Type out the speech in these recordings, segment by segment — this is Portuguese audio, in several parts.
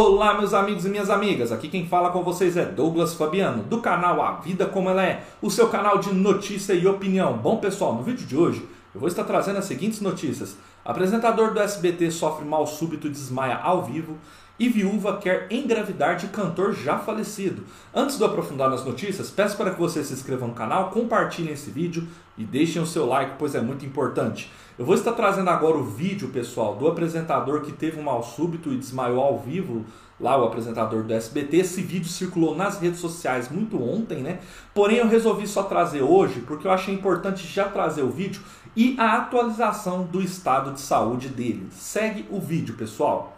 Olá, meus amigos e minhas amigas. Aqui quem fala com vocês é Douglas Fabiano, do canal A Vida Como Ela É, o seu canal de notícia e opinião. Bom, pessoal, no vídeo de hoje eu vou estar trazendo as seguintes notícias: apresentador do SBT sofre mal súbito e desmaia ao vivo. E viúva quer engravidar de cantor já falecido. Antes de eu aprofundar nas notícias, peço para que vocês se inscrevam no canal, compartilhem esse vídeo e deixem o seu like, pois é muito importante. Eu vou estar trazendo agora o vídeo, pessoal, do apresentador que teve um mal súbito e desmaiou ao vivo, lá o apresentador do SBT. Esse vídeo circulou nas redes sociais muito ontem, né? Porém, eu resolvi só trazer hoje porque eu achei importante já trazer o vídeo e a atualização do estado de saúde dele. Segue o vídeo, pessoal.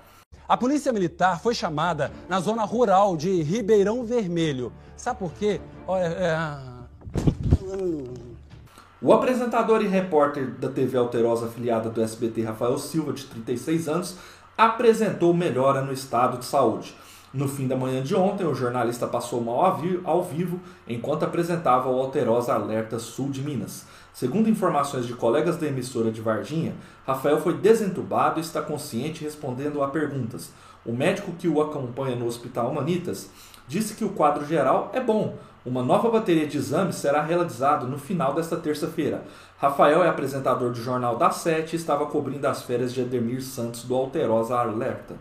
A polícia militar foi chamada na zona rural de Ribeirão Vermelho. Sabe por quê? É... O apresentador e repórter da TV Alterosa afiliada do SBT, Rafael Silva, de 36 anos, apresentou melhora no estado de saúde. No fim da manhã de ontem, o jornalista passou mal ao vivo enquanto apresentava o Alterosa Alerta Sul de Minas. Segundo informações de colegas da emissora de Varginha, Rafael foi desentubado e está consciente respondendo a perguntas. O médico que o acompanha no Hospital Humanitas disse que o quadro geral é bom. Uma nova bateria de exames será realizado no final desta terça-feira. Rafael é apresentador do Jornal da Sete e estava cobrindo as férias de Ademir Santos do Alterosa Alerta.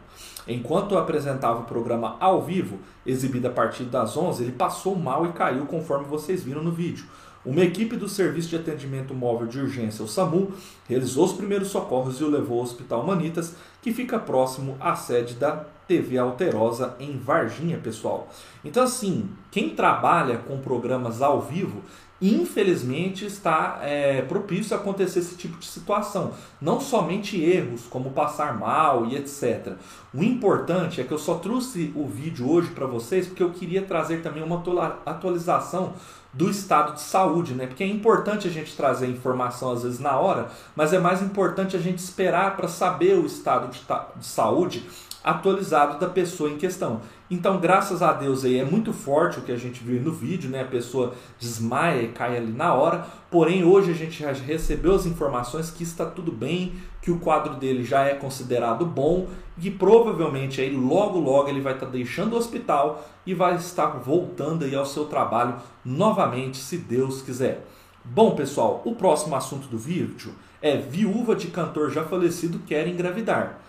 Enquanto apresentava o programa ao vivo, exibido a partir das 11, ele passou mal e caiu conforme vocês viram no vídeo. Uma equipe do Serviço de Atendimento Móvel de Urgência, o SAMU, realizou os primeiros socorros e o levou ao Hospital Manitas, que fica próximo à sede da TV Alterosa em Varginha, pessoal. Então, assim, quem trabalha com programas ao vivo infelizmente está é, propício a acontecer esse tipo de situação. Não somente erros, como passar mal e etc. O importante é que eu só trouxe o vídeo hoje para vocês porque eu queria trazer também uma atualização do estado de saúde, né? Porque é importante a gente trazer informação às vezes na hora, mas é mais importante a gente esperar para saber o estado de, de saúde atualizado da pessoa em questão. Então, graças a Deus aí é muito forte o que a gente viu no vídeo, né? A pessoa desmaia e cai ali na hora. Porém, hoje a gente já recebeu as informações que está tudo bem, que o quadro dele já é considerado bom e provavelmente aí logo logo ele vai estar deixando o hospital e vai estar voltando aí ao seu trabalho novamente, se Deus quiser. Bom, pessoal, o próximo assunto do vídeo é viúva de cantor já falecido quer engravidar.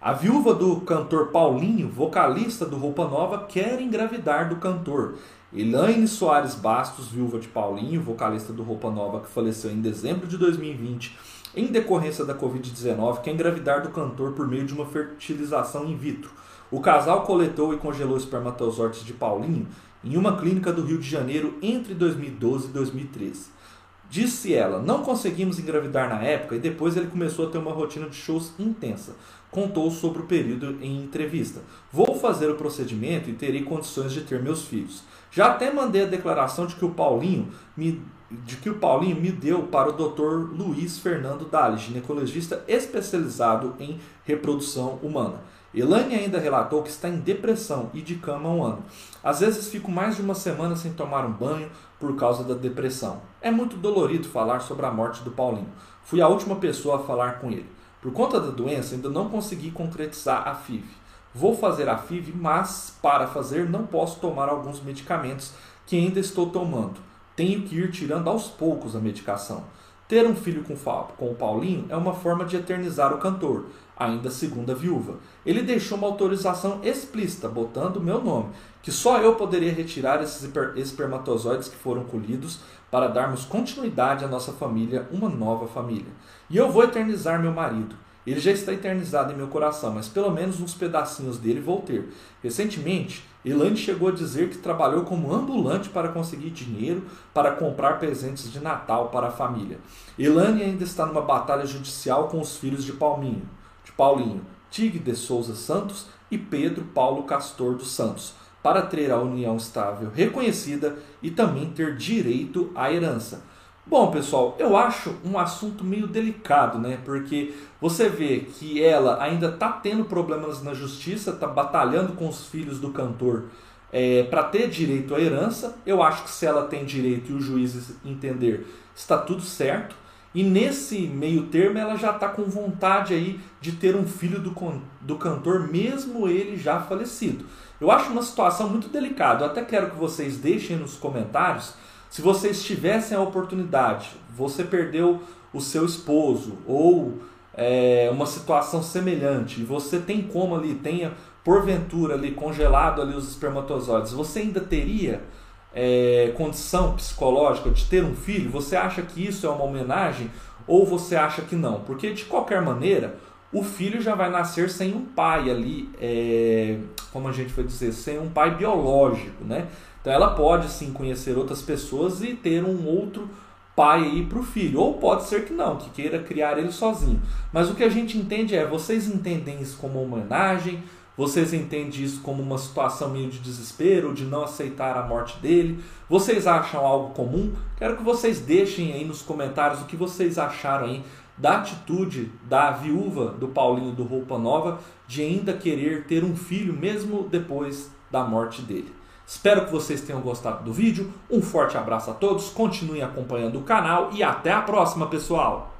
A viúva do cantor Paulinho, vocalista do Roupa Nova, quer engravidar do cantor. Elaine Soares Bastos, viúva de Paulinho, vocalista do Roupa Nova, que faleceu em dezembro de 2020 em decorrência da Covid-19, quer engravidar do cantor por meio de uma fertilização in vitro. O casal coletou e congelou espermatozoides de Paulinho em uma clínica do Rio de Janeiro entre 2012 e 2013. Disse ela, não conseguimos engravidar na época e depois ele começou a ter uma rotina de shows intensa. Contou sobre o período em entrevista. Vou fazer o procedimento e terei condições de ter meus filhos. Já até mandei a declaração de que o Paulinho me, de que o Paulinho me deu para o Dr. Luiz Fernando Dali, ginecologista especializado em reprodução humana. Elane ainda relatou que está em depressão e de cama há um ano. Às vezes fico mais de uma semana sem tomar um banho por causa da depressão. É muito dolorido falar sobre a morte do Paulinho. Fui a última pessoa a falar com ele. Por conta da doença, ainda não consegui concretizar a FIV. Vou fazer a FIV, mas para fazer não posso tomar alguns medicamentos que ainda estou tomando. Tenho que ir tirando aos poucos a medicação. Ter um filho com, com o Paulinho é uma forma de eternizar o cantor, ainda segundo a viúva. Ele deixou uma autorização explícita, botando meu nome, que só eu poderia retirar esses espermatozoides que foram colhidos para darmos continuidade à nossa família, uma nova família. E eu vou eternizar meu marido. Ele já está eternizado em meu coração, mas pelo menos uns pedacinhos dele vou ter. Recentemente, Elaine chegou a dizer que trabalhou como ambulante para conseguir dinheiro para comprar presentes de Natal para a família. Elaine ainda está numa batalha judicial com os filhos de Palminho, de Paulinho, Tig de Souza Santos e Pedro Paulo Castor dos Santos, para ter a união estável reconhecida e também ter direito à herança. Bom, pessoal, eu acho um assunto meio delicado, né? Porque você vê que ela ainda está tendo problemas na justiça, está batalhando com os filhos do cantor é, para ter direito à herança. Eu acho que se ela tem direito e o juiz entender, está tudo certo. E nesse meio termo ela já está com vontade aí de ter um filho do, do cantor, mesmo ele já falecido. Eu acho uma situação muito delicada. Eu até quero que vocês deixem nos comentários se vocês tivessem a oportunidade, você perdeu o seu esposo ou é, uma situação semelhante e você tem como ali, tenha porventura ali congelado ali os espermatozoides, você ainda teria é, condição psicológica de ter um filho? Você acha que isso é uma homenagem ou você acha que não? Porque de qualquer maneira, o filho já vai nascer sem um pai ali, é, como a gente vai dizer, sem um pai biológico, né? Então ela pode sim conhecer outras pessoas e ter um outro pai aí para o filho, ou pode ser que não, que queira criar ele sozinho. Mas o que a gente entende é, vocês entendem isso como homenagem, vocês entendem isso como uma situação meio de desespero, de não aceitar a morte dele? Vocês acham algo comum? Quero que vocês deixem aí nos comentários o que vocês acharam aí da atitude da viúva do Paulinho do Roupa Nova de ainda querer ter um filho mesmo depois da morte dele. Espero que vocês tenham gostado do vídeo. Um forte abraço a todos, continuem acompanhando o canal e até a próxima, pessoal!